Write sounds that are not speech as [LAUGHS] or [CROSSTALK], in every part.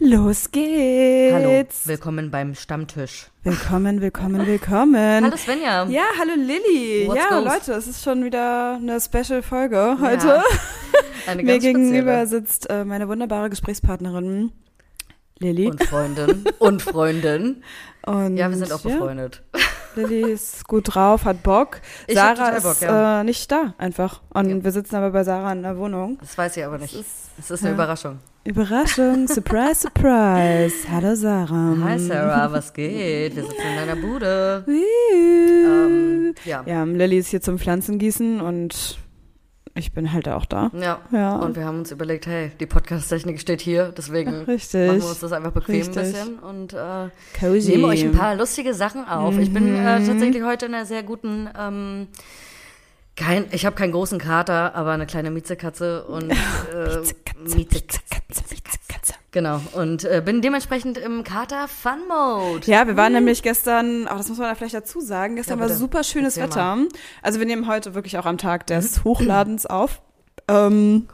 Los geht's. Hallo, willkommen beim Stammtisch. Willkommen, willkommen, willkommen. Hallo Svenja. Ja, hallo Lilly. What's ja, goes? Leute, es ist schon wieder eine Special-Folge heute. Ja, eine [LAUGHS] Mir gegenüber spezielle. sitzt äh, meine wunderbare Gesprächspartnerin Lilly. Und Freundin. Und Freundin. Und, Ja, wir sind auch ja, befreundet. Lilly ist gut drauf, hat Bock. Ich Sarah Bock, ist ja. äh, nicht da, einfach. Und Ja. wir sitzen aber bei Sarah in der Wohnung. Das weiß ich aber nicht. ist- Es ist eine ja. Überraschung. Überraschung, surprise, surprise. Hallo Sarah. Hi Sarah, was geht? Wir sitzen in deiner Bude. Ähm, ja. Ja, Lilly ist hier zum Pflanzengießen und ich bin halt auch da. Ja. Ja. Und wir haben uns überlegt, hey, die Podcast-Technik steht hier, deswegen Richtig. [LAUGHS] machen wir uns das einfach bequem Richtig. ein bisschen und äh, Cozy. nehmen euch ein paar lustige Sachen auf. Ich bin äh, Mhm. tatsächlich heute in einer sehr guten, ähm, kein, ich habe keinen großen Kater, aber eine kleine Miezekatze und [LAUGHS] äh, Miezekatze. Katze, Katze, Katze. Genau. Und äh, bin dementsprechend im Kater Fun Mode. Ja, wir waren nämlich gestern, auch das muss man da vielleicht dazu sagen, gestern Ja, war super schönes Wetter. Also wir nehmen heute wirklich auch am Tag des Hochladens auf. Ähm,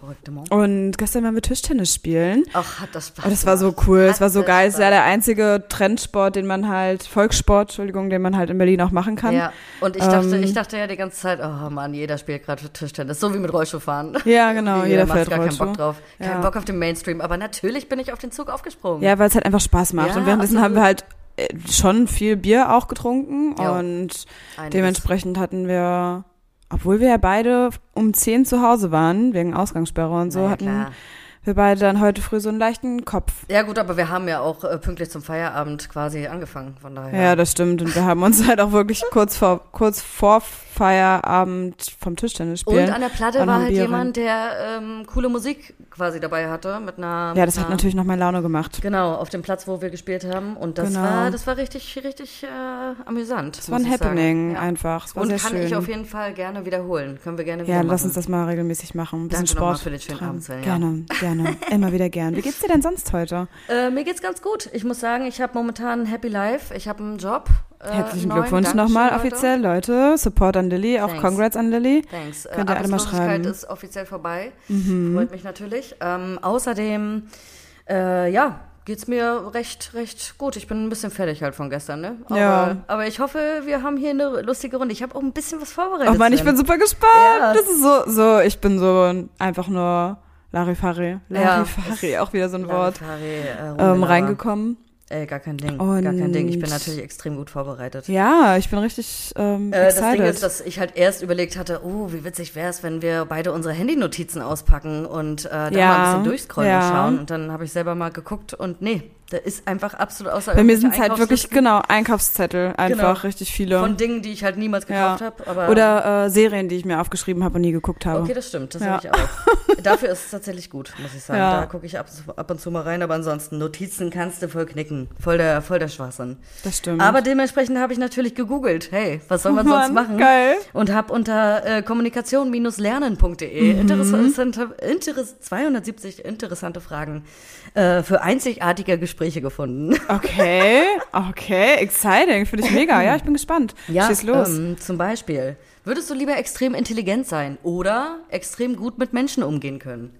und gestern waren wir Tischtennis spielen. Ach, hat das Spaß Oh, das war so cool, es war so geil. Es ist ja Spaß der einzige Trendsport, den man halt, Volkssport, Entschuldigung, den man halt in Berlin auch machen kann. Ja, und ich dachte, Ähm, ich dachte ja die ganze Zeit, oh Mann, jeder spielt gerade Tischtennis, so wie mit Rollschuhfahren. Ja, genau, jeder macht fährt gar keinen Rollschuh. Bock drauf. Kein Ja. Bock auf den Mainstream, aber natürlich bin ich auf den Zug aufgesprungen. Ja, weil es halt einfach Spaß macht. Ja, und währenddessen haben wir halt äh, schon viel Bier auch getrunken Ja. und Einiges. dementsprechend hatten wir, obwohl wir ja beide um 10 zu Hause waren, wegen Ausgangssperre und so, ja, hatten klar. wir beide dann heute früh so einen leichten Kopf. Ja gut, aber wir haben ja auch äh, pünktlich zum Feierabend quasi angefangen, von daher. Ja. das stimmt. Und wir haben uns [LAUGHS] halt auch wirklich kurz vor, kurz vor Feierabend vom Tischtennis spielen. Und an der Platte war halt Bier jemand, der ähm, coole Musik quasi dabei hatte mit einer. Ja, das hat einer, natürlich noch mal Laune gemacht. Genau, auf dem Platz, wo wir gespielt haben. Und das Genau. war, das war richtig, richtig äh, amüsant. Es war ein. Happening Ja. einfach. Es war Und sehr kann schön. ich auf jeden Fall gerne wiederholen. Können wir gerne wieder ja, machen. lass uns das mal regelmäßig machen. Ein bisschen Danke Sport. für den schönen. Abend, Svenja. Gerne, gerne. [LAUGHS] Immer wieder gern. Wie geht's dir denn sonst heute? Äh, mir geht's ganz gut. Ich muss sagen, ich habe momentan ein Happy Life. Ich habe einen Job. Äh, Herzlichen neuen. Glückwunsch nochmal offiziell, Leute. Support an Lilly, auch Thanks. Congrats an Lilly. Thanks. Könnt ihr alle mal schreiben. Mhm. ist offiziell vorbei. Freut mich natürlich. Ähm, außerdem, äh, ja, geht's mir recht, recht gut. Ich bin ein bisschen fertig halt von gestern, ne? Aber, Ja. aber ich hoffe, wir haben hier eine lustige Runde. Ich habe auch ein bisschen was vorbereitet. Oh Mann, ich bin super gespannt. Ja. Das ist so, so, ich bin so einfach nur Larifari. Ja. Larifari, auch wieder so ein Wort. Larifari, äh, Ähm, reingekommen. Ey, gar kein Ding. gar kein Ding. Ich bin Und- natürlich extrem gut vorbereitet. Ja, ich bin richtig ähm, Äh, das excited. Ding ist, dass ich halt erst überlegt hatte, oh, wie witzig wäre es, wenn wir beide unsere Handynotizen auspacken und äh, da Ja, mal ein bisschen durchscrollen ja. und schauen. Und dann habe ich selber mal geguckt und nee, da ist einfach absolut außer Bei mir sind es halt wirklich, genau, Einkaufszettel. Einfach Genau. richtig viele. Von Dingen, die ich halt niemals ja. gekauft habe. Aber Oder äh, Serien, die ich mir aufgeschrieben habe und nie geguckt habe. Okay, das stimmt, das Ja. habe ich auch. [LAUGHS] Dafür ist es tatsächlich gut, muss ich sagen. Ja. Da gucke ich ab, ab und zu mal rein, aber ansonsten Notizen kannst du voll knicken. Voll der, voll der Schwachsinn. Das stimmt. Aber dementsprechend habe ich natürlich gegoogelt. Hey, was soll man Mann, sonst machen? geil. Und habe unter äh, kommunikation-lernen.de Mhm. interessante, interess 270 interessante Fragen äh, für einzigartige Gespräche gefunden. [LAUGHS] Okay, okay, exciting, finde ich mega. Ja, ich bin gespannt. Schieß los. Ähm, zum Beispiel, würdest du lieber extrem intelligent sein oder extrem gut mit Menschen umgehen können?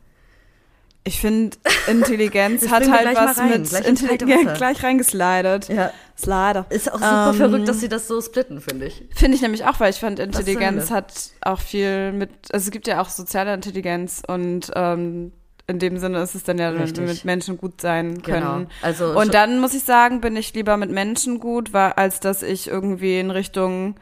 ich finde, Intelligenz [LAUGHS] hat halt was rein, mit Intelligenz gleich reingeslidet. Ja. Slider. Ist auch super Ähm, verrückt, dass sie das so splitten, finde ich. Finde ich nämlich auch, weil ich fand, Intelligenz hat auch viel mit, also es gibt ja auch soziale Intelligenz und ähm, in dem Sinne ist es dann ja, wenn wir Richtig. mit Menschen gut sein können. Genau. Also Und dann muss ich sagen, bin ich lieber mit Menschen gut, weil, als dass ich irgendwie in Richtung,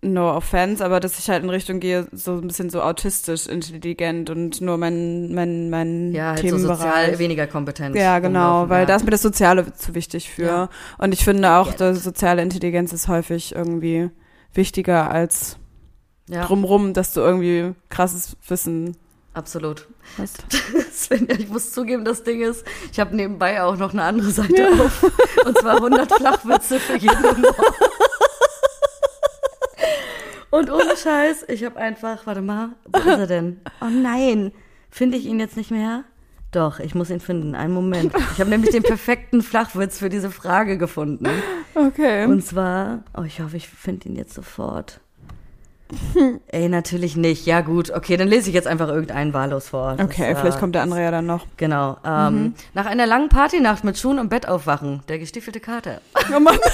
no offense, aber dass ich halt in Richtung gehe, so ein bisschen so autistisch intelligent und nur mein, mein, mein ja, halt so Themenbereich. sozial weniger kompetent. Ja, genau, rumlaufen, weil ja. da ist mir das Soziale zu wichtig für. Ja. Und ich finde auch, die soziale Intelligenz ist häufig irgendwie wichtiger als ja, drumrum, dass du irgendwie krasses Wissen absolut. hast. [LAUGHS] Sven, ich muss zugeben, das Ding ist, ich habe nebenbei auch noch eine andere Seite auf. Und zwar 100 Flachwitze für jeden [LAUGHS] Humor. Und ohne Scheiß, ich habe einfach, warte mal, wo ist er denn? Oh nein, finde ich ihn jetzt nicht mehr? Doch, ich muss ihn finden. Einen Moment. Ich habe nämlich den perfekten Flachwitz für diese Frage gefunden. Okay. Und zwar, oh, ich hoffe, ich finde ihn jetzt sofort. [LAUGHS] Ey, natürlich nicht. Ja, gut. Okay, dann lese ich jetzt einfach irgendeinen wahllos vor. Das, Okay, äh, vielleicht kommt der andere ja dann noch. Genau. Ähm, Nach einer langen Partynacht mit Schuhen im Bett aufwachen. Der gestiefelte Kater. Oh Mann. [LAUGHS]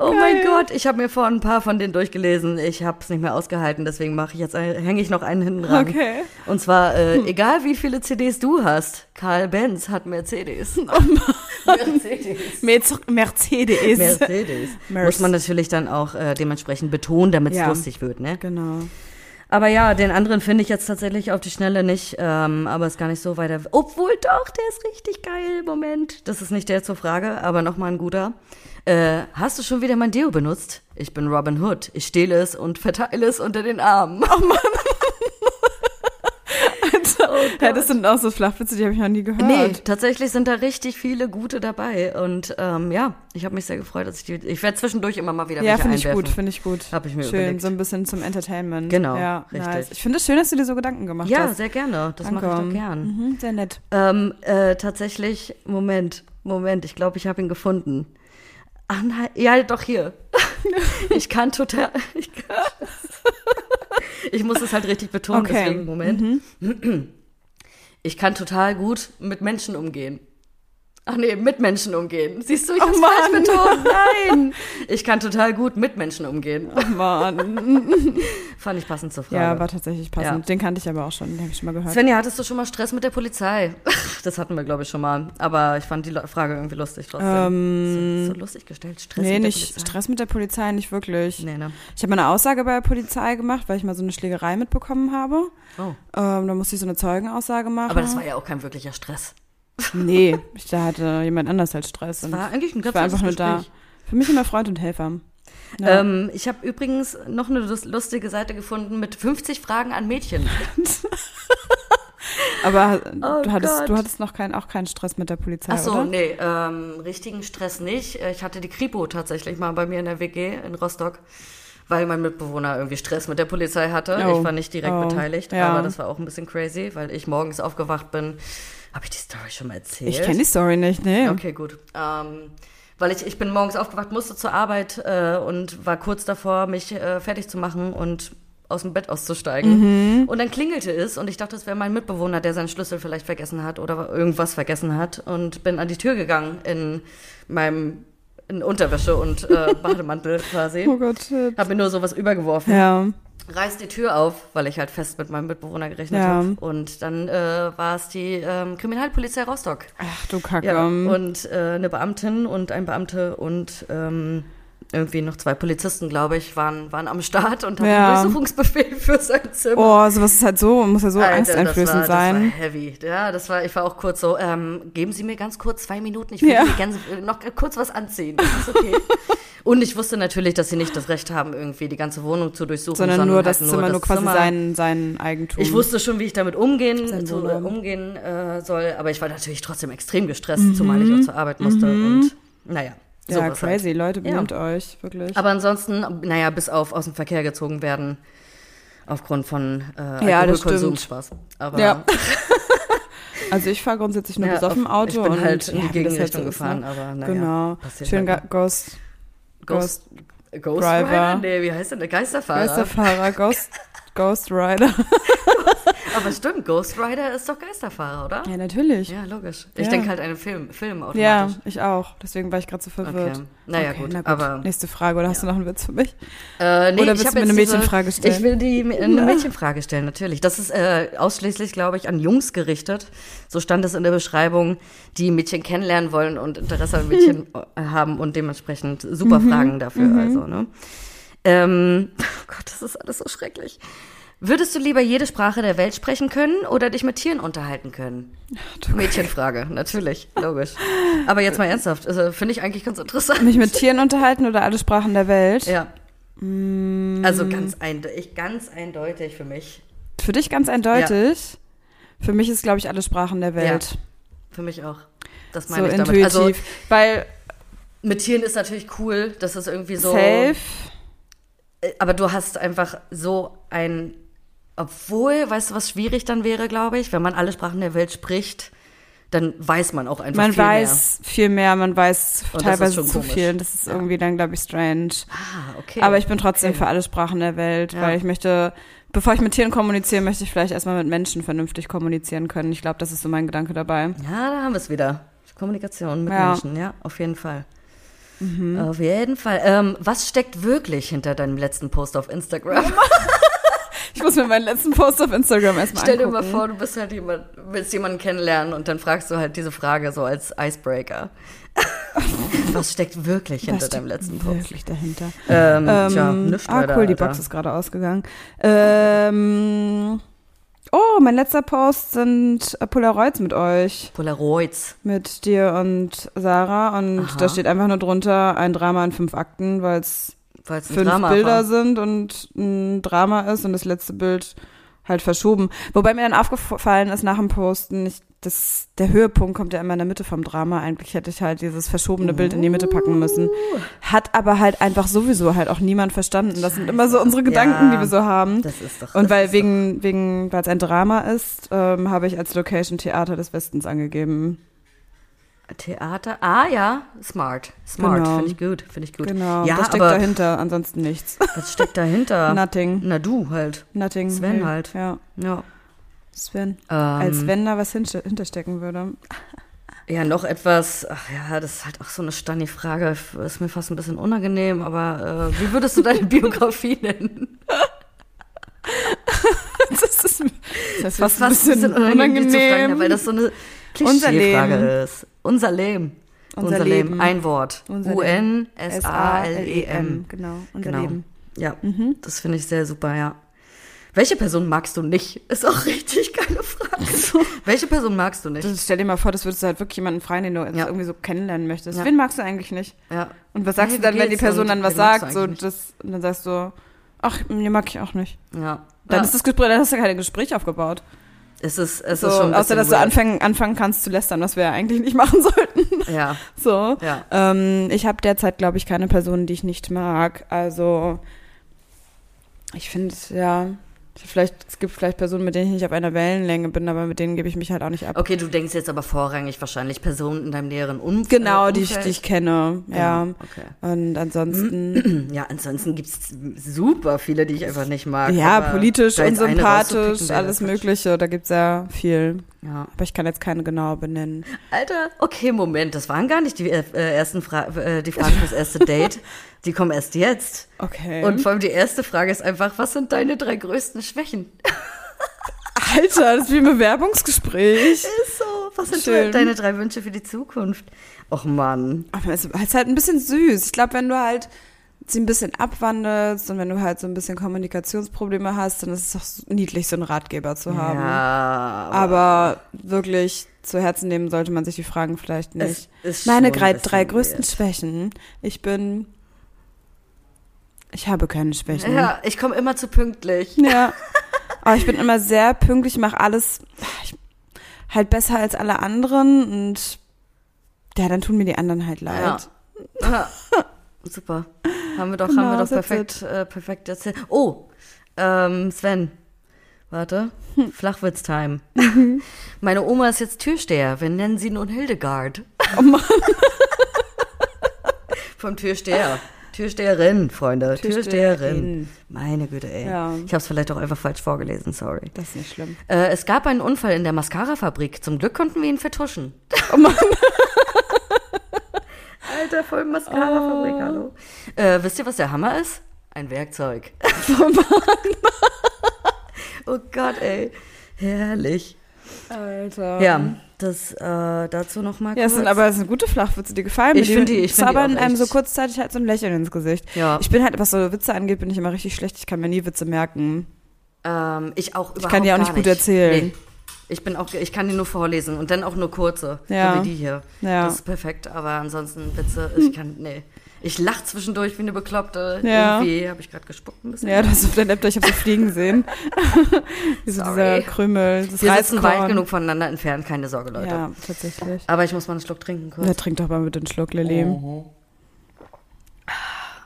Oh mein Gott, ich habe mir vor ein paar von denen durchgelesen. Ich habe es nicht mehr ausgehalten, deswegen mache ich jetzt ein- hänge ich noch einen hinten dran. Okay. Und zwar äh, egal wie viele CDs du hast, Karl Benz hat Mercedes. [LAUGHS] Mercedes. Merz- Mercedes. Mercedes. Merc- Muss man natürlich dann auch äh, dementsprechend betonen, damit es Ja. lustig wird, ne? Genau. Aber ja, den anderen finde ich jetzt tatsächlich auf die Schnelle nicht, ähm, aber ist gar nicht so weiter. Obwohl doch, der ist richtig geil. Moment, das ist nicht der zur Frage, aber nochmal ein guter. Äh, hast du schon wieder mein Deo benutzt? Ich bin Robin Hood. Ich stehle es und verteile es unter den Armen. [LAUGHS] Ja, das sind auch so Flachwitze, die habe ich noch nie gehört. Nee, tatsächlich sind da richtig viele gute dabei. Und ähm, ja, ich habe mich sehr gefreut, dass ich die. Ich werde zwischendurch immer mal wieder Ja, finde ich gut, finde ich gut. Hab ich mir Schön, überlegt. so ein bisschen zum Entertainment. Genau, ja, richtig. Nice. Ich finde es schön, dass du dir so Gedanken gemacht Ja, hast. sehr gerne. Das mache ich doch gern. Mhm, sehr nett. Ähm, äh, tatsächlich, Moment, Moment, ich glaube, ich habe ihn gefunden. Ach nein, ja, doch hier. [LAUGHS] ich kann total. [LAUGHS] Ich, kann, [LAUGHS] ich muss es halt richtig betonen, Okay. deswegen, Moment. [CLEARS THROAT] Ich kann total gut mit Menschen umgehen. Ach nee, mit Menschen umgehen. Siehst du, ich Oh hab's falsch betont. [LAUGHS] Nein. Ich kann total gut mit Menschen umgehen. Oh Mann. [LAUGHS] Fand ich passend zur Frage. Ja, war tatsächlich passend. Ja. Den kannte ich aber auch schon, den habe ich schon mal gehört. Svenja, hattest du schon mal Stress mit der Polizei? [LAUGHS] Das hatten wir, glaube ich, schon mal. Aber ich fand die Frage irgendwie lustig trotzdem. Ähm, so, so lustig gestellt. Stress nee, mit der nicht Polizei. Stress mit der Polizei, nicht wirklich. Nee, ne? Ich habe mal eine Aussage bei der Polizei gemacht, weil ich mal so eine Schlägerei mitbekommen habe. Oh. Ähm, da musste ich so eine Zeugenaussage machen. Aber das war ja auch kein wirklicher Stress. Nee, ich, da hatte jemand anders halt Stress. Das war eigentlich ein ich ganz war einfach nur da. Für mich immer Freund und Helfer. Ja. Ähm, ich habe übrigens noch eine lus- lustige Seite gefunden mit 50 Fragen an Mädchen. [LAUGHS] Aber Oh du, hattest, Gott. du hattest noch kein, auch keinen Stress mit der Polizei, Ach so, oder? nee, ähm, richtigen Stress nicht. Äh, Ich hatte die Kripo tatsächlich mal bei mir in der WG in Rostock, weil mein Mitbewohner irgendwie Stress mit der Polizei hatte. Oh. Ich war nicht direkt Oh. beteiligt, Ja. aber das war auch ein bisschen crazy, weil ich morgens aufgewacht bin. Habe ich die Story schon mal erzählt? Ich kenne die Story nicht, nee. Okay, gut. Ähm, weil ich, ich bin morgens aufgewacht, musste zur Arbeit äh, und war kurz davor, mich äh, fertig zu machen und aus dem Bett auszusteigen. Und dann klingelte es und ich dachte, es wäre mein Mitbewohner, der seinen Schlüssel vielleicht vergessen hat oder irgendwas vergessen hat und bin an die Tür gegangen in meinem in Unterwäsche und äh, [LAUGHS] Bademantel quasi. Oh Gott, shit. Hab mir nur sowas übergeworfen Ja, reiß die Tür auf, weil ich halt fest mit meinem Mitbewohner gerechnet Ja. habe. Und dann äh, war es die ähm, Kriminalpolizei Rostock. ach du Kacke. Ja, und äh, eine Beamtin und ein Beamte und ähm, irgendwie noch zwei Polizisten, glaube ich, waren, waren am Start und hatten Ja. einen Durchsuchungsbefehl für sein Zimmer. Oh, sowas ist halt so, muss ja so Alter, angsteinflößend das war, sein. Das war heavy. Ja, das war, ich war auch kurz so, ähm, geben Sie mir ganz kurz zwei Minuten, ich will Ja. ganz, äh, noch kurz was anziehen. Das ist okay. [LAUGHS] Und ich wusste natürlich, dass sie nicht das Recht haben, irgendwie die ganze Wohnung zu durchsuchen, sondern nur das halt Zimmer, nur quasi Zimmer. sein, sein Eigentum. Ich wusste schon, wie ich damit umgehen, zu, umgehen äh, soll, aber ich war natürlich trotzdem extrem gestresst, Mhm. zumal ich auch zur Arbeit musste und naja, ja, halt. crazy, Leute, Ja. benimmt euch, wirklich. Aber ansonsten, naja, bis auf aus dem Verkehr gezogen werden aufgrund von äh, Ja, das Alkoholkonsum. Spaß. Aber Ja. [LAUGHS] also ich fahre grundsätzlich nur Ja, besoffen Auto ich bin und halt in die ja, das halt Gegenrichtung ist, ne? gefahren, aber naja, Genau. Schön halt Ga- Ghost, Ghost, Ghost Driver. Rider? Nee, wie heißt denn der? Geisterfahrer. Geisterfahrer, Ghost, Ghost Rider. [LAUGHS] Aber stimmt, Ghost Rider ist doch Geisterfahrer, oder? Ja, natürlich. Ja, logisch. Ich Ja. denke halt an einen Film, Film automatisch. Ja, ich auch. Deswegen war ich gerade so verwirrt. Okay. Naja, Okay, gut, na aber- Nächste Frage, oder hast du noch einen Witz für mich? Äh, nee, Oder ich willst hab du mir eine Mädchenfrage stellen? Ich will die eine Mädchenfrage stellen, natürlich. Das ist äh, ausschließlich, glaube ich, an Jungs gerichtet. So stand es in der Beschreibung, die Mädchen kennenlernen wollen und Interesse an Mädchen äh, [LAUGHS] haben und dementsprechend super Mhm. Fragen dafür. Also, ne? Ähm, [LAUGHS] oh Gott, das ist alles so schrecklich. Würdest du lieber jede Sprache der Welt sprechen können oder dich mit Tieren unterhalten können? Mädchenfrage, natürlich, logisch. Aber jetzt mal ernsthaft, also, finde ich eigentlich ganz interessant. Mich mit Tieren unterhalten oder alle Sprachen der Welt? Ja. Mm. Also ganz eindeutig, ganz eindeutig für mich. Für dich ganz eindeutig. Für mich ist, glaube ich, alle Sprachen der Welt. Für mich auch. Das So meine ich damit. intuitiv. Also Weil mit Tieren ist natürlich cool, das ist irgendwie so. safe. Äh, Aber du hast einfach so ein. Obwohl, weißt du, was schwierig dann wäre, glaube ich, wenn man alle Sprachen der Welt spricht, dann weiß man auch einfach Man viel weiß viel mehr, man weiß Und teilweise zu komisch. viel. Das ist Ja. irgendwie dann, glaube ich, strange. mehr. Ah, okay. Aber ich bin trotzdem okay. für alle Sprachen der Welt, Ja. weil ich möchte, bevor ich mit Tieren kommuniziere, möchte ich vielleicht erstmal mit Menschen vernünftig kommunizieren können. Ich glaube, das ist so mein Gedanke dabei. Ja, da haben wir es wieder. Kommunikation mit Ja. Mhm. Menschen, ja, auf jeden Fall. Auf jeden Fall. Ähm, was steckt wirklich hinter deinem letzten Post auf Instagram? [LAUGHS] Ich muss mir meinen letzten Post auf Instagram erstmal Stell dir angucken. mal vor, du bist halt jemand, willst jemanden kennenlernen und dann fragst du halt diese Frage so als Icebreaker. [LAUGHS] was steckt wirklich hinter Was deinem letzten Post? Wirklich dahinter. Ähm, Ähm, tja, nichts ah, weiter, cool, die Alter. Box ist gerade ausgegangen. Ähm, oh, mein letzter Post sind Polaroids mit euch. Polaroids. Mit dir und Sarah. Und Aha. da steht einfach nur drunter ein Drama in fünf Akten, weil es fünf Bilder war. sind und ein Drama ist und das letzte Bild halt verschoben. Wobei mir dann aufgefallen ist nach dem Posten, ich, das, der Höhepunkt kommt ja immer in der Mitte vom Drama. Eigentlich hätte ich halt dieses verschobene Bild in die Mitte packen müssen. Hat aber halt einfach sowieso halt auch niemand verstanden. Das sind immer so unsere Gedanken, Ja. die wir so haben. Das ist doch. Und weil wegen, wegen, weil es ein Drama ist, ähm, habe ich als Location Theater des Westens angegeben. Theater. Ah ja, smart. Smart. Genau. Finde ich gut. Finde ich gut. Genau, Ja, das steckt aber dahinter, ansonsten nichts. [LAUGHS] was steckt dahinter? Nothing. Na du halt. Nothing. Sven halt. Ja, Ja. Sven. Ähm, Als wenn da was hinterstecken würde. Ja, noch etwas, ach ja, das ist halt auch so eine Stani-Frage, ist mir fast ein bisschen unangenehm, aber äh, wie würdest du deine [LAUGHS] Biografie nennen? Das ist, das ist fast, Fast ein bisschen zu fragen, unangenehm. ja, weil das so eine Klischeefrage ist. Unser Leben. Unser Leben. Ein Wort. Unser U-N-S-A-L-E-M. Genau, unser Genau. Leben. Ja, Mhm. das finde ich sehr super, ja. Welche Person magst du nicht? Ist auch [LAUGHS] richtig geile Frage. Welche Person magst du nicht? Das, stell dir mal vor, das würdest du halt wirklich jemanden freien, den du Ja. irgendwie so kennenlernen möchtest. Ja. Wen magst du eigentlich nicht? Ja. Und was sagst Hey, du dann, wenn die Person dann was sagt? So, das, und dann sagst du, ach, den mag ich auch nicht. Ja. Dann ist das Gespräch, dann hast du kein Gespräch aufgebaut. Es ist, es So, ist schon außer, dass bisschen du weird. anfangen, anfangen kannst zu lästern, was wir ja eigentlich nicht [LAUGHS] machen sollten. Ja, So. ja. Ähm, ich habe derzeit, glaube ich, keine Personen, die ich nicht mag. Also, ich finde, ja, vielleicht, es gibt vielleicht Personen, mit denen ich nicht auf einer Wellenlänge bin, aber mit denen gebe ich mich halt auch nicht ab. Okay, du denkst jetzt aber vorrangig wahrscheinlich Personen in deinem näheren Umf Genau, äh, die ich, Umfeld. die ich kenne, ja. Okay. Und ansonsten, [CLEARS THROAT] Ja, ansonsten gibt's super viele, die ich einfach nicht mag. ja, politisch, unsympathisch, alles. Mögliche, da gibt's ja viel. Ja. Aber ich kann jetzt keine genau benennen. Alter, okay, Moment, das waren gar nicht die äh, ersten Fra äh, die Fragen fürs erste Date. [LAUGHS] Die kommen erst jetzt. Okay. Und vor allem die erste Frage ist einfach, was sind deine drei größten Schwächen? [LAUGHS] Alter, das ist wie ein Bewerbungsgespräch. Ist so, was sind Schön. deine drei Wünsche für die Zukunft? Och Mann. Aber es ist halt ein bisschen süß. Ich glaube, wenn du halt sie ein bisschen abwandelst und wenn du halt so ein bisschen Kommunikationsprobleme hast, dann ist es doch niedlich, so einen Ratgeber zu haben. Ja, Aber wirklich zu Herzen nehmen sollte man sich die Fragen vielleicht nicht. es ist Meine drei, drei größten weird. Schwächen. Ich bin. Ich habe keine Schwächen. Ja, ich komme immer zu pünktlich. Ja. Aber ich bin immer sehr pünktlich, mache alles ich, halt besser als alle anderen und ja, dann tun mir die anderen halt leid. Ja. [LAUGHS] Super. Haben wir doch, Genau, haben wir doch that's perfekt, äh, perfekt erzählt. Oh, ähm, Sven. Warte. Hm. Flachwitz-Time. Mhm. [LAUGHS] Meine Oma ist jetzt Türsteher. Wir nennen sie nun Hildegard. Oh Mann. [LAUGHS] Vom Türsteher. Türsteherin, Freunde. Türsteherin. Türsteherin. Meine Güte, ey. Ja. Ich habe es vielleicht auch einfach falsch vorgelesen, sorry. Das ist nicht schlimm. Äh, es gab einen Unfall in der Mascara-Fabrik. Zum Glück konnten wir ihn vertuschen. [LAUGHS] Oh Mann. [LAUGHS] Alter, voll Mascara-Fabrik, hallo. Äh, wisst ihr, was der Hammer ist? Ein Werkzeug. [LAUGHS] oh Gott, ey. Herrlich. Alter. Ja, das äh, dazu nochmal Ja, es sind aber es sind gute Flachwitze, die gefallen mir. Ich find die- ich Es find die zaubern auch einem so kurzzeitig halt so ein Lächeln ins Gesicht. Ja. Ich bin halt, was so Witze angeht, bin ich immer richtig schlecht. Ich kann mir nie Witze merken. Ähm, ich auch überhaupt kann die auch nicht gut erzählen. Nee. Ich bin auch, ich kann die nur vorlesen und dann auch nur kurze, Ja. so wie die hier. Ja. Das ist perfekt, aber ansonsten Witze, ich kann, nee. Ich lach zwischendurch wie eine Bekloppte. Ja. Irgendwie habe ich gerade gespuckt ein bisschen. Ja, das ist auf der Laptop, ich habe so fliegen sehen. [LAUGHS] Wie so Sorry. dieser Krümel, das Wir sitzen weit genug voneinander entfernt, keine Sorge, Leute. Ja, tatsächlich. Aber ich muss mal einen Schluck trinken kurz. Ja, trink doch mal mit den Schluck, Lilly.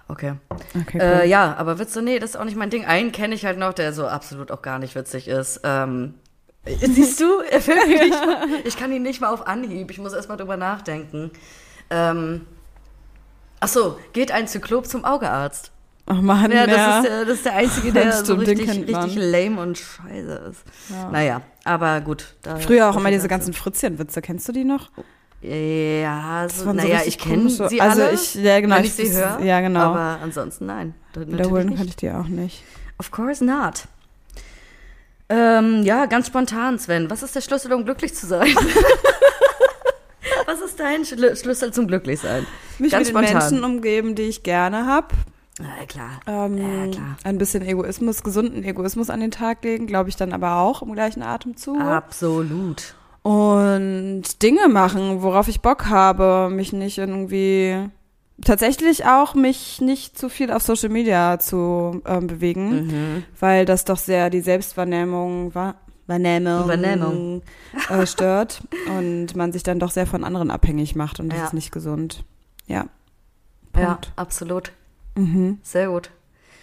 Okay. Okay, cool. Äh, ja, aber Witze, nee, das ist auch nicht mein Ding. Einen kenne ich halt noch, der so absolut auch gar nicht witzig ist. Ähm, Siehst du, er fällt mir nicht [LAUGHS] ich kann ihn nicht mal auf Anhieb. Ich muss erst mal drüber nachdenken. Ähm, ach so, geht ein Zyklop zum Augearzt? Ach man, Ja, das, ja. Ist, der, das ist der einzige, der [LAUGHS] so richtig, richtig lame und scheiße ist. Ja. Naja, aber gut. Früher auch so immer diese ganzen Fritzchen-Witze. Kennst du die noch? Ja, so, so naja, richtig ich kenne sie also alle, ich- ja, genau, wenn ich- ich, sie höre. ja, genau. Aber ansonsten nein. Wiederholen kann ich die auch nicht. Of course not. Ähm, ja, ganz spontan, Sven. Was ist der Schlüssel, um glücklich zu sein? [LAUGHS] Ist dein Schlü Schlüssel zum Glücklichsein? Mich Ganz mit den spontan. Menschen umgeben, die ich gerne habe. Na klar. Ähm, Ja, klar. Ein bisschen Egoismus, gesunden Egoismus an den Tag legen, glaube ich dann aber auch im gleichen Atemzug. Absolut. Und Dinge machen, worauf ich Bock habe, mich nicht irgendwie tatsächlich auch mich nicht zu viel auf Social Media zu ähm, bewegen, Mhm. weil das doch sehr die Selbstwahrnehmung war. Wahrnehmung, Wahrnehmung. Äh, stört und man sich dann doch sehr von anderen abhängig macht und das Ja. ist nicht gesund. Ja. Ja, Punkt. absolut. Mhm. Sehr gut.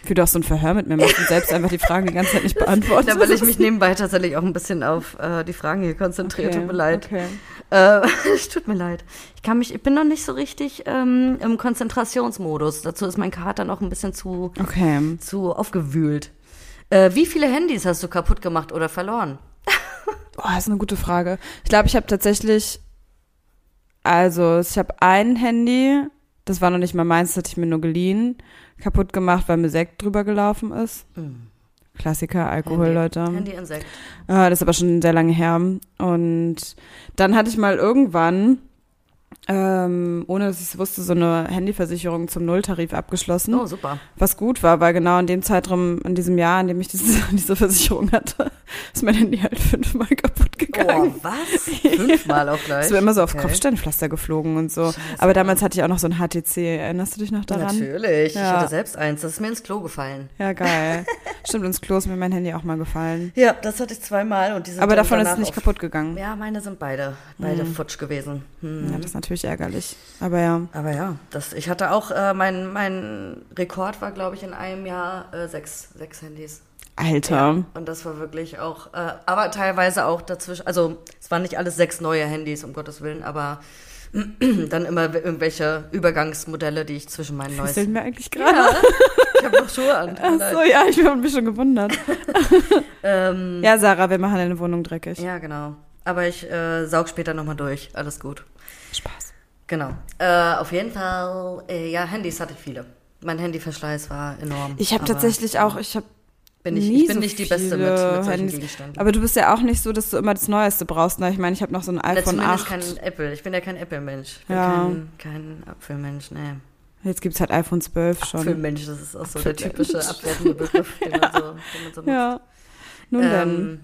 Wie du auch so ein Verhör mit mir machst und selbst einfach die Fragen die ganze Zeit nicht beantwortest. Da will ich mich nebenbei tatsächlich auch ein bisschen auf äh, die Fragen hier konzentrieren. Tut mir leid. Okay. Äh, [LAUGHS] tut mir leid. Ich kann mich, ich bin noch nicht so richtig ähm, im Konzentrationsmodus. Dazu ist mein Kater noch ein bisschen zu, okay. zu aufgewühlt. Äh, wie viele Handys hast du kaputt gemacht oder verloren? [LAUGHS] Oh, das ist eine gute Frage. Ich glaube, ich habe tatsächlich, also ich habe ein Handy, das war noch nicht mal meins, das hatte ich mir nur geliehen, kaputt gemacht, weil mir Sekt drüber gelaufen ist. Klassiker, Alkohol, Handy, Leute. Handy-Insekt. Äh, das ist aber schon sehr lange her. Und dann hatte ich mal irgendwann, ähm, ohne dass ich es wusste, so eine Handyversicherung zum Nulltarif abgeschlossen. Oh, super. Was gut war, weil genau in dem Zeitraum, in diesem Jahr, in dem ich diese, [LAUGHS] diese Versicherung hatte, ist mein Handy halt [LAUGHS] fünfmal kaputt gegangen. Oh, was? [LAUGHS] Fünfmal auch gleich. Es war immer so auf Okay. Kopfsteinpflaster geflogen und so. Scheiße. Aber damals hatte ich auch noch so ein HTC. Erinnerst du dich noch daran? Natürlich. Ich Ja. hatte selbst eins. Das ist mir ins Klo gefallen. Ja, geil. Stimmt, ins Klo ist mir mein Handy auch mal gefallen. Ja, das hatte ich zweimal und die sind Aber davon ist es nicht kaputt gegangen. Ja, meine sind beide, beide futsch gewesen. Hm. Ja, das natürlich ärgerlich. Aber ja. Aber ja, das, ich hatte auch, äh, mein, mein Rekord war, glaube ich, in einem Jahr äh, sechs, sechs Handys. Alter. Und das war wirklich auch, äh, aber teilweise auch dazwischen, also es waren nicht alles sechs neue Handys, um Gottes Willen, aber [CLEARS THROAT] dann immer irgendwelche Übergangsmodelle, die ich zwischen meinen Was neuesten. sind wir eigentlich gerade? Ja, ich habe noch Schuhe an. mir Ach so, ja, ich habe mich schon gewundert. [LAUGHS] Ähm, Ja, Sarah, wir machen deine Wohnung dreckig. ja, genau. Aber ich äh, saug später nochmal durch. Alles gut. Spaß. Genau. Äh, auf jeden Fall, äh, ja, Handys hatte ich viele. Mein Handyverschleiß war enorm. Ich habe tatsächlich auch, ich habe Bin ich, ich bin so nicht die Beste mit, mit solchen Handys. Gegenständen. Aber du bist ja auch nicht so, dass du immer das Neueste brauchst. Ne? Ich meine, ich habe noch so ein iPhone zumindest 8. kein Apple. Ich bin ja kein Apple-Mensch. Ich bin Ja. kein, kein Apfelmensch, nee. Jetzt gibt's halt iPhone 12 schon. Apfelmensch, das ist auch so der typische abwertende Begriff, den man so, den man so nutzt. Ja. Nun. Ähm,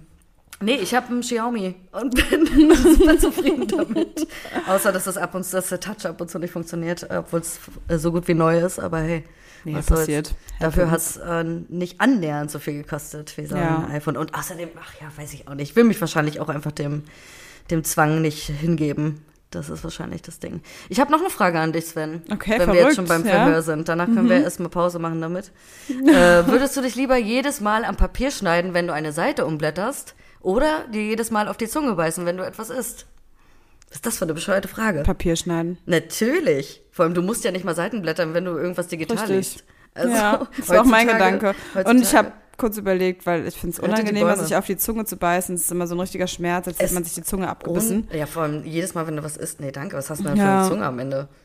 nee, ich habe einen Xiaomi und bin [LAUGHS] super zufrieden damit. [LAUGHS] Außer, dass das ab und zu, dass der Touch ab und zu nicht funktioniert, obwohl es äh, so gut wie neu ist, aber hey. Nee, was soll's. passiert. Dafür hat es äh, nicht annähernd so viel gekostet wie so ein Ja. iPhone. Und außerdem, ach ja, weiß ich auch nicht. Ich will mich wahrscheinlich auch einfach dem, dem Zwang nicht hingeben. Das ist wahrscheinlich das Ding. Ich habe noch eine Frage an dich, Sven. Okay, Wenn wir verrückt, jetzt schon beim ja. Verhör sind. Danach können wir erstmal Pause machen damit. [LAUGHS] äh, würdest du dich lieber jedes Mal am Papier schneiden, wenn du eine Seite umblätterst? Oder dir jedes Mal auf die Zunge beißen, wenn du etwas isst? Was ist das für eine bescheuerte Frage? Papier schneiden. Natürlich. Vor allem, du musst ja nicht mal Seiten blättern, wenn du irgendwas digital Richtig. liest. Also, ja, [LAUGHS] das war auch mein heutzutage- Gedanke. Und ich heutzutage- habe kurz überlegt, weil ich finde es unangenehm, sich auf die Zunge zu beißen. Es ist immer so ein richtiger Schmerz, als hätte man sich die Zunge abgebissen. Ja, vor allem jedes Mal, wenn du was isst. Nee, danke, was hast du denn Ja. für eine Zunge am Ende? [LAUGHS]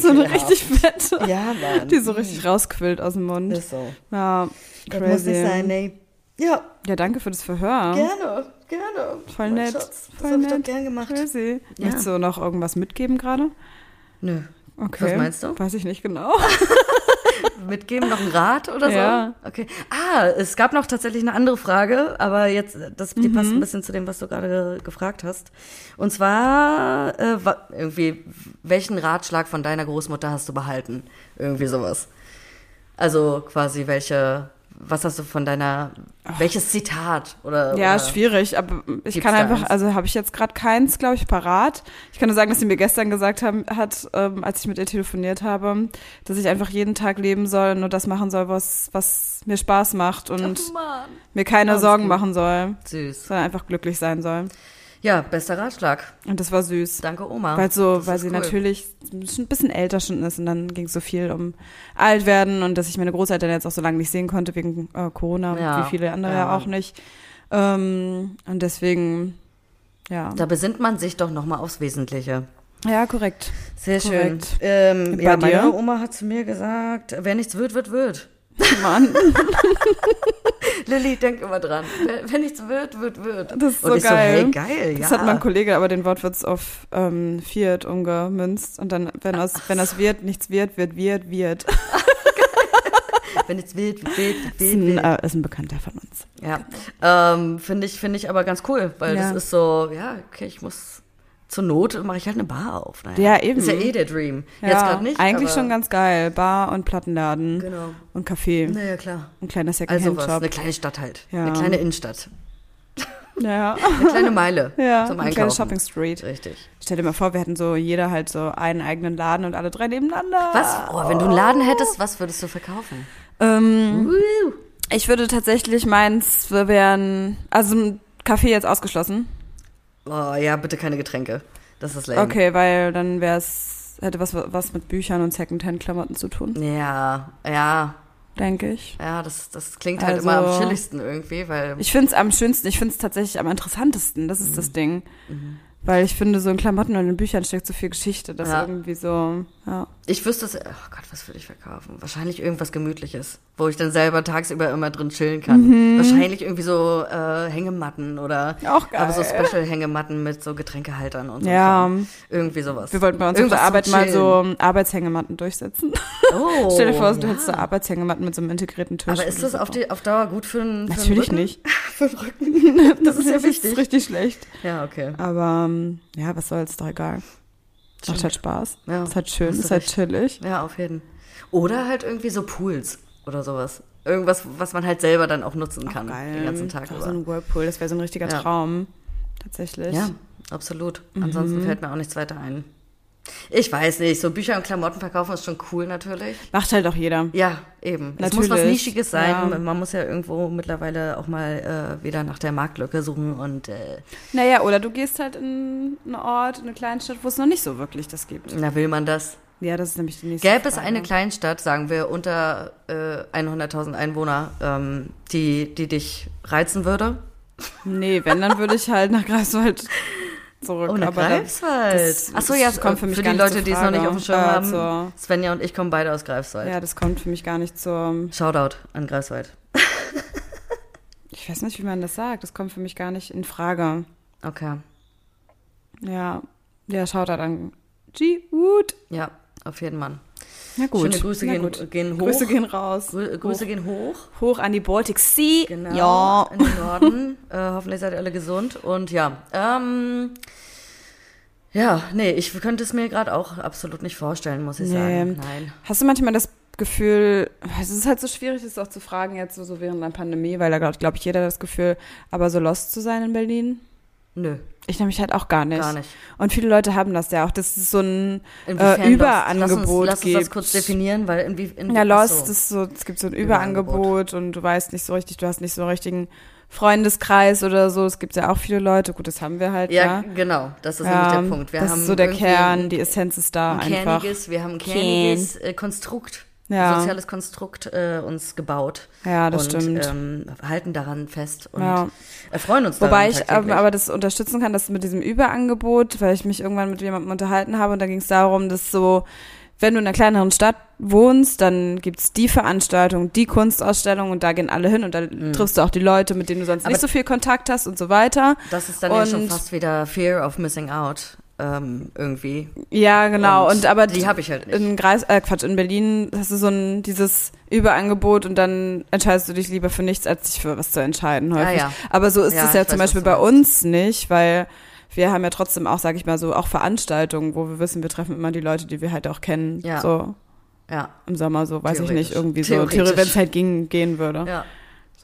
So eine Ekelhaft. richtig fette, Ja, Mann. [LAUGHS] die so richtig rausquillt aus dem Mund. Ist so. Ja, Das crazy. muss nicht sein, nee. Ja, Ja, danke für das Verhör. gerne, gerne. Voll nett. Schatz, das Voll ich nett. doch gern gemacht. Crazy. Ja. Möchtest du noch irgendwas mitgeben gerade? Nö. Okay. Was meinst du? Weiß ich nicht genau. [LAUGHS] [LAUGHS] Mitgeben, noch ein Rat oder so? Ja. Okay. Ah, es gab noch tatsächlich eine andere Frage, aber jetzt, das, die Mhm. passt ein bisschen zu dem, was du gerade ge gefragt hast. Und zwar, äh, irgendwie, welchen Ratschlag von deiner Großmutter hast du behalten? Irgendwie sowas. Also quasi, welche, was hast du von deiner, welches Zitat oder? Ja, oder, schwierig, aber ich kann einfach, eins? also habe ich jetzt gerade keins, glaube ich, parat. Ich kann nur sagen, dass sie mir gestern gesagt haben, hat, ähm, als ich mit ihr telefoniert habe, dass ich einfach jeden Tag leben soll und nur das machen soll, was, was mir Spaß macht und Oh mir keine Sorgen gut. machen soll, Süß. sondern einfach glücklich sein soll. Ja, bester Ratschlag. Und das war süß. Danke, Oma. Weil so, weil sie cool. natürlich ein bisschen älter schon ist und dann ging es so viel um alt werden und dass ich meine Großeltern jetzt auch so lange nicht sehen konnte wegen äh, Corona, Ja, wie viele andere ja. auch nicht. Ähm, und deswegen, ja. Da besinnt man sich doch nochmal aufs Wesentliche. Ja, korrekt. Sehr Korrekt. schön. Ähm, Bei ja, dir? meine Oma hat zu mir gesagt, wer nichts wird, wird, wird. Mann, [LAUGHS] Lilly, denk immer dran. Wer nichts wird, wird, wird. das ist Und so ich geil. so, hey, geil, Das ja. hat mein Kollege aber den Wortwitz auf ähm, Fiat umgemünzt. Und dann, wenn aus, wenn aus wird, nichts wird, wird, wird, wird. [LAUGHS] Wenn nichts wird, wird, wird, Das ist wird, ein, äh, ist ein Bekannter von uns. Ja, ähm, finde ich, finde ich aber ganz cool, weil Ja. das ist so, ja, okay, ich muss, zur Not mache ich halt eine Bar auf. Naja. Ja, eben. Ist ja eh der Dream. Ja, Jetzt gerade nicht. eigentlich schon ganz geil. Bar und Plattenladen Genau. und Café. Naja, klar. Ein kleiner Also was, Secondhand-Shop. eine kleine Stadt halt. Ja. Eine kleine Innenstadt. ja, [LAUGHS] Eine kleine Meile [LAUGHS] ja zum eine kleine Einkaufen. Shopping Street. Richtig. Stell dir mal vor, wir hätten so jeder halt so einen eigenen Laden und alle drei nebeneinander. Was? Oh, wenn du einen Laden hättest, was würdest du verkaufen? Ähm, ich würde tatsächlich meins wären, also ein Café jetzt ausgeschlossen. Oh ja, bitte keine Getränke. Das ist lame. Okay, weil dann wäre es, hätte was, was mit Büchern und Secondhand-Klamotten zu tun, Ja, ja, denke ich. ja, das, das klingt halt Also- immer am chilligsten irgendwie, weil Ich finde es am schönsten, ich finde es tatsächlich am interessantesten, das ist Mhm. das Ding. Weil ich finde, so in Klamotten und in Büchern steckt so viel Geschichte, dass Ja. irgendwie so, ja. ich wüsste es, oh Gott, was würde ich verkaufen? Wahrscheinlich irgendwas Gemütliches, wo ich dann selber tagsüber immer drin chillen kann. Wahrscheinlich irgendwie so äh, Hängematten oder Auch geil. aber so Special-Hängematten mit so Getränkehaltern und so. Ja. Kram. Irgendwie sowas. Wir wollten bei uns auf Irgendwas der Arbeit mal so Arbeitshängematten durchsetzen. Oh, [LAUGHS] Stell dir vor, du ja. hättest so Arbeitshängematten mit so einem integrierten Tisch. Aber ist das auf, die, auf Dauer gut für einen für Natürlich Rücken? nicht. Für den Rücken? [LAUGHS] Das ist ja Das wichtig. ist richtig schlecht. Ja, okay. Aber ähm, ja, was soll's, doch egal. Macht halt Spaß. Ja, ist halt schön, ist halt chillig. Ja, auf jeden. Oder halt irgendwie so Pools oder sowas. Irgendwas, was man halt selber dann auch nutzen kann den ganzen Tag Doch. So ein Whirlpool, das wäre so ein richtiger Ja. Traum. Tatsächlich. Ja, absolut. Mhm. Ansonsten fällt mir auch nichts weiter ein. Ich weiß nicht, so Bücher und Klamotten verkaufen ist schon cool natürlich. Macht halt auch jeder. Ja, eben. Es muss was Natürlich, Nischiges sein. ja. Man muss ja irgendwo mittlerweile auch mal äh, wieder nach der Marktlücke suchen und äh, Naja, oder du gehst halt in einen Ort, in eine Kleinstadt, wo es noch nicht so wirklich das gibt. na will man das. Ja, das ist nämlich die nächste Gäbe es eine Kleinstadt, sagen wir unter äh, 100.000 Einwohner, ähm, die, die dich reizen würde? Nee, wenn, dann würde ich halt nach Greifswald zurück. Oh, nach aber Greifswald. das- Achso, ja, das kommt für mich für gar die nicht Leute, die es noch nicht auf dem Schirm haben. zur- Svenja und ich kommen beide aus Greifswald. Ja, das kommt für mich gar nicht zur. Shoutout an Greifswald. [LAUGHS] Ich weiß nicht, wie man das sagt. Das kommt für mich gar nicht in Frage. Okay. Ja. Ja, schaut halt an. G. Wood. Ja, auf jeden Fall. Na gut. Schöne Grüße gehen, gehen hoch. Grüße gehen raus. Grü Grüße gehen hoch. Hoch an die Baltic Sea. Genau. Ja. In den Norden. [LAUGHS] äh, hoffentlich seid ihr alle gesund. Und ja, ähm, ja, nee, ich könnte es mir gerade auch absolut nicht vorstellen, muss ich Nee. sagen. Nein. Hast du manchmal das Gefühl, es ist halt so schwierig, das auch zu fragen jetzt so, so während der Pandemie, weil da glaube glaub ich jeder das Gefühl, aber so lost zu sein in Berlin? Nö, Ich nämlich halt auch gar nicht. gar nicht. Und viele Leute haben das ja auch, dass es so ein Inwiefern äh, Überangebot? Lass uns, lass uns das kurz definieren, weil irgendwie. In, Ja, Lost so. ist so, es gibt so ein Überangebot. Überangebot und du weißt nicht so richtig, du hast nicht so einen richtigen Freundeskreis oder so. Es gibt ja auch viele Leute, gut, das haben wir halt, Ja, ja. genau, das ist Ja, nämlich der Punkt. Wir das haben ist so der Kern, die Essenz ist da ein einfach. kerniges, wir haben ein kerniges äh, Konstrukt, Ja. soziales Konstrukt äh, uns gebaut. Ja, das und, stimmt. Ähm, halten daran fest und Ja. erfreuen uns Wobei ich ähm, aber das unterstützen kann, dass mit diesem Überangebot, weil ich mich irgendwann mit jemandem unterhalten habe und da ging es darum, dass so, wenn du in einer kleineren Stadt wohnst, dann gibt's die Veranstaltung, die Kunstausstellung und da gehen alle hin und da triffst du auch die Leute, mit denen du sonst Mhm. Aber- nicht so viel Kontakt hast und so weiter. Das ist dann ja schon Und- fast wieder Fear of Missing Out ähm, irgendwie. Ja, genau. Und, aber die habe ich halt nicht. in Greis, äh, Quatsch, in Berlin hast du so ein dieses Überangebot und dann entscheidest du dich lieber für nichts, als dich für was zu entscheiden häufig. Ah, ja. Aber so ist Ja, es ja ich zum weiß, Beispiel bei uns nicht, weil wir haben ja trotzdem auch, sag ich mal so, auch Veranstaltungen, wo wir wissen, wir treffen immer die Leute, die wir halt auch kennen. Ja. So. Ja. im Sommer so, weiß ich nicht, irgendwie so, wenn es halt ging, gehen würde. Ja.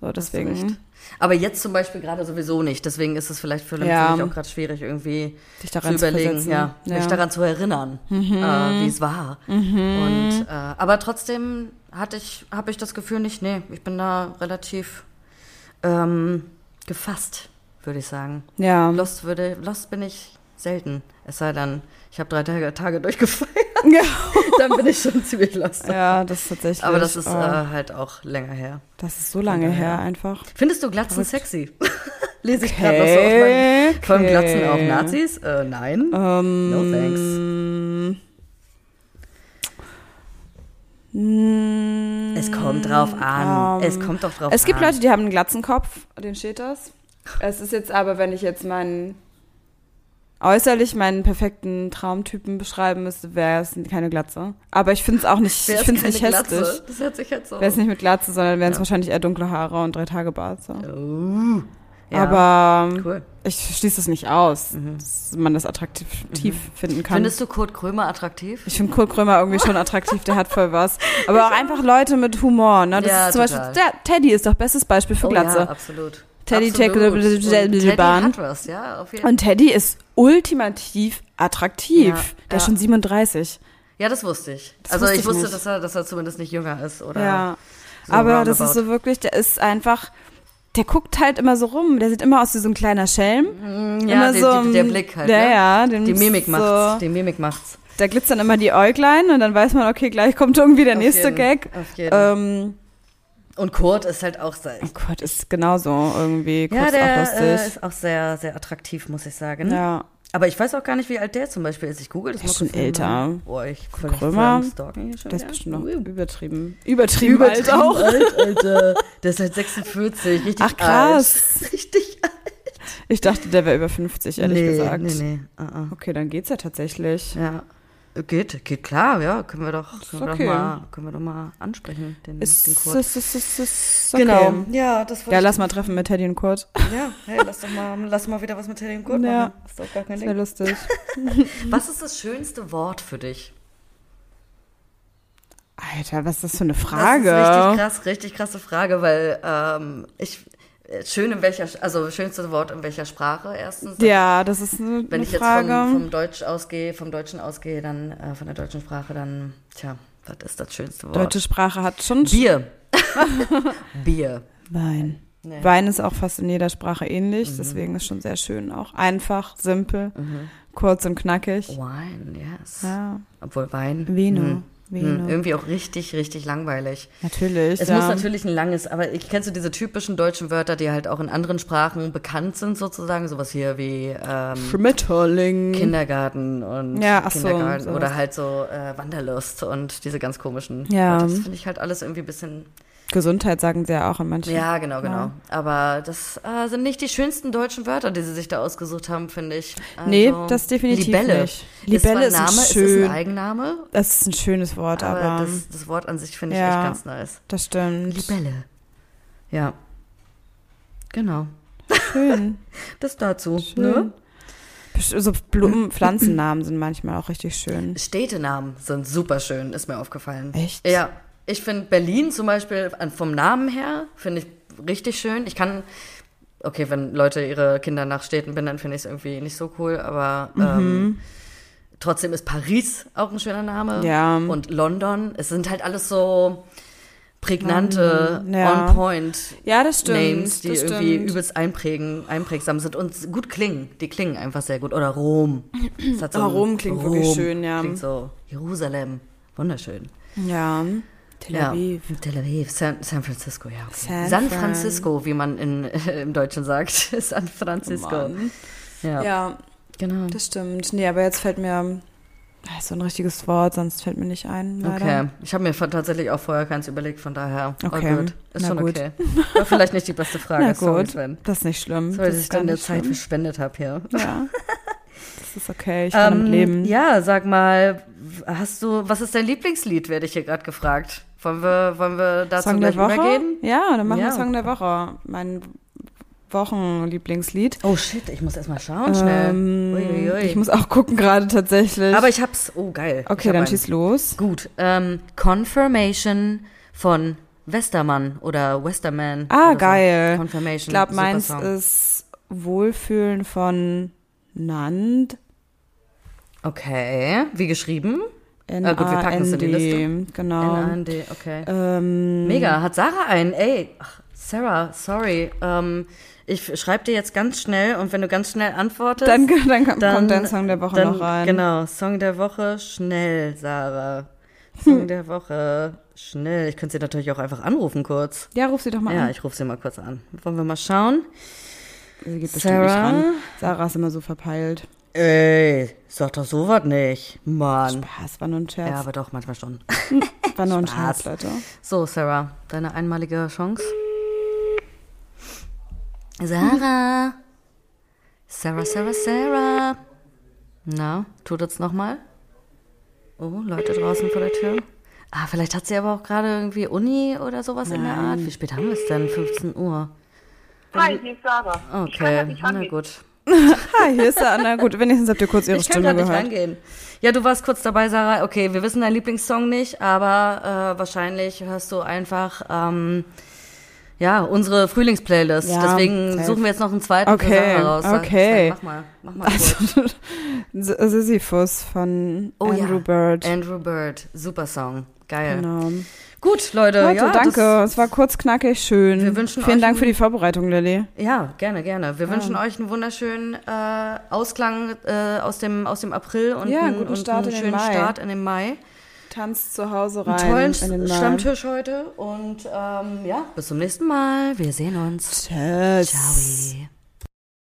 So, deswegen Aber jetzt zum Beispiel gerade sowieso nicht. Deswegen ist es vielleicht für, Ja. für mich auch gerade schwierig, irgendwie dich zu daran zu, überlegen, versetzen. ja, mich daran zu erinnern, äh, wie es war. Und, äh, aber trotzdem hatte ich, habe ich das Gefühl nicht, nee, ich bin da relativ ähm, gefasst, würde ich sagen. Ja. Lost würde, Lost bin ich selten. Es sei denn, ich habe drei Tage, Tage durchgefeiert, ja. [LAUGHS] dann bin ich schon ziemlich lost. ja, das ist tatsächlich. Aber das ist oh, äh, halt auch länger her. das ist so lange daher. her einfach. Findest du Glatzen sexy? [LAUGHS] Lese ich gerade noch so auf meinen Okay. Von Glatzen auch Nazis? Äh, nein. Ähm, No thanks. mm, Es kommt drauf an. ähm, es kommt doch drauf Es gibt an. Leute, die haben einen Glatzenkopf, denen steht das. Es ist jetzt aber, wenn ich jetzt meinen äußerlich meinen perfekten Traumtypen beschreiben müsste, wäre es keine Glatze. Aber ich finde es auch nicht, ich finde es nicht hässlich. Das hört sich halt so. Wäre es nicht mit Glatze, sondern wären es Ja. wahrscheinlich eher dunkle Haare und drei Tage Bart. So. Oh. Ja, Aber cool. ich schließe es nicht aus, dass man das attraktiv tief finden kann. Findest du Kurt Krömer attraktiv? ich finde Kurt Krömer irgendwie schon attraktiv, der hat voll was. [LAUGHS] Aber auch einfach Leute mit Humor. Ne? Das Ja, ist zum total. Beispiel, der, Teddy ist doch bestes Beispiel für Oh Glatze. ja, absolut. Teddy absolut. the- Teddy hat was, ja, auf jeden Fall. Und Teddy ist ultimativ attraktiv. Ja, der ist ja. schon 37. Ja, das wusste ich. Das also wusste ich ich wusste, dass er, dass er zumindest nicht jünger ist. Oder Ja. so Aber das ist so wirklich, der ist einfach, der guckt halt immer so rum. Der sieht immer aus wie so ein kleiner Schelm. Ja, immer die, so, die, der Blick halt. Ja, ne? ja. Den Die Mimik so, macht's. Die Mimik macht's. Da glitzern immer die Äuglein und dann weiß man, okay, gleich kommt irgendwie der Auf nächste jeden, Gag. Auf jeden. Ähm, Und Kurt ist halt auch sehr. Gott, ist genauso irgendwie. Kurt Ja, ist auch der äh, ist auch sehr, sehr attraktiv, muss ich sagen. ja. Aber ich weiß auch gar nicht, wie alt der zum Beispiel ist. Ich google das Der mal ist schon älter. Boah, ich Krömer, stalking hier schon Der ist bestimmt noch Ui. übertrieben. Übertrieben, alt auch. alt, Alter. Der ist halt 46, richtig Ach, krass. alt. [LAUGHS] Richtig alt. Ich dachte, der wäre über 50, ehrlich nee, gesagt. Nee, nee. Uh Okay, dann geht's ja tatsächlich. Ja. Geht, geht klar, ja. Können wir doch, können wir okay. doch, mal, können wir doch mal ansprechen, den, Ist, den Kurt. ist, ist, ist, ist okay. Genau. Ja, das Ja, lass mal treffen mit Teddy und Kurt. Ja, hey, lass doch mal, lass mal wieder was mit Teddy und Kurt Ja. machen. Ist doch gar kein Das Ding. lustig. [LAUGHS] Was ist das schönste Wort für dich? Alter, was ist das für eine Das Frage? ist richtig krass, richtig krasse Frage, weil ähm, ich schön in welcher, also schönste Wort in welcher Sprache erstens. Ja, das ist eine, Wenn eine ich jetzt Frage. vom, vom Deutsch ausgehe, vom Deutschen ausgehe, dann äh, von der deutschen Sprache, dann tja, was ist das schönste Wort? Deutsche Sprache hat schon Bier. [LAUGHS] Bier. Wein. Nee. Wein ist auch fast in jeder Sprache ähnlich, Mhm. deswegen ist schon sehr schön auch. Einfach, simpel, kurz und knackig. Wine, yes. Ja, Obwohl Wein. Vino. hm, Vino. Hm, irgendwie auch richtig, richtig langweilig. Natürlich. Es ja. muss natürlich ein langes, aber ich kennst du diese typischen deutschen Wörter, die halt auch in anderen Sprachen bekannt sind sozusagen, sowas hier wie ähm, Schmetterling. Kindergarten und Ja, so, Kindergarten sowas. oder halt so äh, Wanderlust und diese ganz komischen. Ja. Wörter. Das finde ich halt alles irgendwie ein bisschen. Gesundheit sagen sie ja auch in manchen. Ja, genau, genau. Ja. Aber das äh, sind nicht die schönsten deutschen Wörter, die sie sich da ausgesucht haben, finde ich. Also, Nee, das definitiv Libelle. nicht. Libelle ist, ist ein Name, schön. Es ist ein Eigenname, Das ist ein schönes Wort, aber, aber, das, das Wort an sich finde ich Ja. echt ganz nice. das stimmt. Libelle. Ja. Genau. Schön. [LAUGHS] Das dazu. Schön. Ne? So Blumen, [CLEARS THROAT] Pflanzennamen sind manchmal auch richtig schön. Städtenamen sind super schön, ist mir aufgefallen. Echt? Ja. Ich finde Berlin zum Beispiel vom Namen her, finde ich richtig schön. Ich kann, okay, wenn Leute ihre Kinder nach Städten benennen, finde ich es irgendwie nicht so cool, aber Mhm. ähm, trotzdem ist Paris auch ein schöner Name. Ja. Und London. Es sind halt alles so prägnante, ja. on-point Ja, das stimmt. Names, die irgendwie stimmt. übelst einprägen, einprägsam sind und gut klingen. Die klingen einfach sehr gut. Oder Rom. Das hat Oh, Rom klingt wirklich schön, ja. Klingt so. Jerusalem. Wunderschön. Ja. Tel Aviv. Ja. Tel Aviv. San, San Francisco, ja. Okay. San San, Fran. Francisco, wie man in, [LAUGHS] im Deutschen sagt. [LAUGHS] San Francisco. Mann. ja. Ja, genau. das stimmt. Nee, aber jetzt fällt mir ah, so ein richtiges Wort, sonst fällt mir nicht ein. Leider. Okay, ich habe mir tatsächlich auch vorher keins überlegt, von daher. Okay. good. Ist Na schon gut. okay. War vielleicht nicht die beste [LAUGHS] Frage. Na Sorry, gut, Sven. das ist nicht schlimm. Sorry, das dass ich deine nicht Zeit verschwendet habe hier. Ja, das ist okay, ich kann damit leben. Ähm, ja, sag mal, hast du, was ist dein Lieblingslied, werde ich hier gerade gefragt. Wollen wir, wollen wir dazu Song gleich der Woche? übergehen? Ja, dann machen Ja. wir Song der Woche. Mein Wochenlieblingslied. Oh shit, ich muss erstmal schauen schnell. Ähm, Uiuiui. Ich muss auch gucken gerade tatsächlich. Aber ich hab's. Oh, geil. okay, dann einen. schieß los. Gut. Ähm, Confirmation von Westermann oder Westerman. Ah, oder so. geil. Confirmation. Ich glaube, meins Song. ist Wohlfühlen von Nand. Okay. Wie geschrieben? N Ah, gut, wir packen es in die Liste. Genau. N-A-N-D, okay. Ähm, Mega, hat Sarah einen? Ey, ach, Sarah, sorry. Ähm, ich schreibe dir jetzt ganz schnell und wenn du ganz schnell antwortest. dann, dann, kommt- dann- kommt dein Song der Woche dann, noch rein. Genau, Song der Woche, schnell, Sarah. Song der Woche, schnell. Ich könnte sie natürlich auch einfach anrufen kurz. Ja, ruf sie doch mal Ja, an. ich rufe sie mal kurz an. Wollen wir mal schauen? Sie geht bestimmt nicht Sarah? ran. Sarah ist immer so verpeilt. Ey, sag doch sowas nicht. Mann. Spaß, war nur ein Scherz. Ja, aber doch, manchmal schon. [LAUGHS] war nur ein Spaß. Scherz, Leute. So, Sarah, deine einmalige Chance. Sarah. Sarah, Sarah, Sarah. Na, tut es nochmal? Oh, Leute draußen vor der Tür. Ah, vielleicht hat sie aber auch gerade irgendwie Uni oder sowas in der Art. Wie spät haben wir es denn? 15 Uhr. Hi, hier ist Sarah. Ich kann Okay, na gut. [LAUGHS] Hi, hier ist der Anna. Gut, wenigstens habt ihr kurz ihre Ich kann Stimme nicht gehört. rangehen. Ja, du warst kurz dabei, Sarah. Okay, wir wissen deinen Lieblingssong nicht, aber äh, wahrscheinlich hörst du einfach ähm, ja unsere Frühlingsplaylist. Ja, Deswegen safe. suchen wir jetzt noch einen zweiten Okay, raus. Okay. Sag, mach mal, mach mal kurz. Also, Sisyphus von Oh Andrew ja, Bird. Andrew Bird, super Song, geil. Genau. Gut, Leute, Leute, ja, danke. Es war kurz, knackig, schön. Wir wünschen Vielen Dank für die Vorbereitung, Lilly. ja, gerne, gerne. Wir wünschen euch einen wunderschönen äh, Ausklang äh, aus dem aus dem April und Ja, einen, guten Start einen in den schönen Mai. Start in den Mai. Tanzt zu Hause rein. Einen tollen. Stammtisch heute und ähm, ja, bis zum nächsten Mal. Wir sehen uns. Tschüss. Ciao.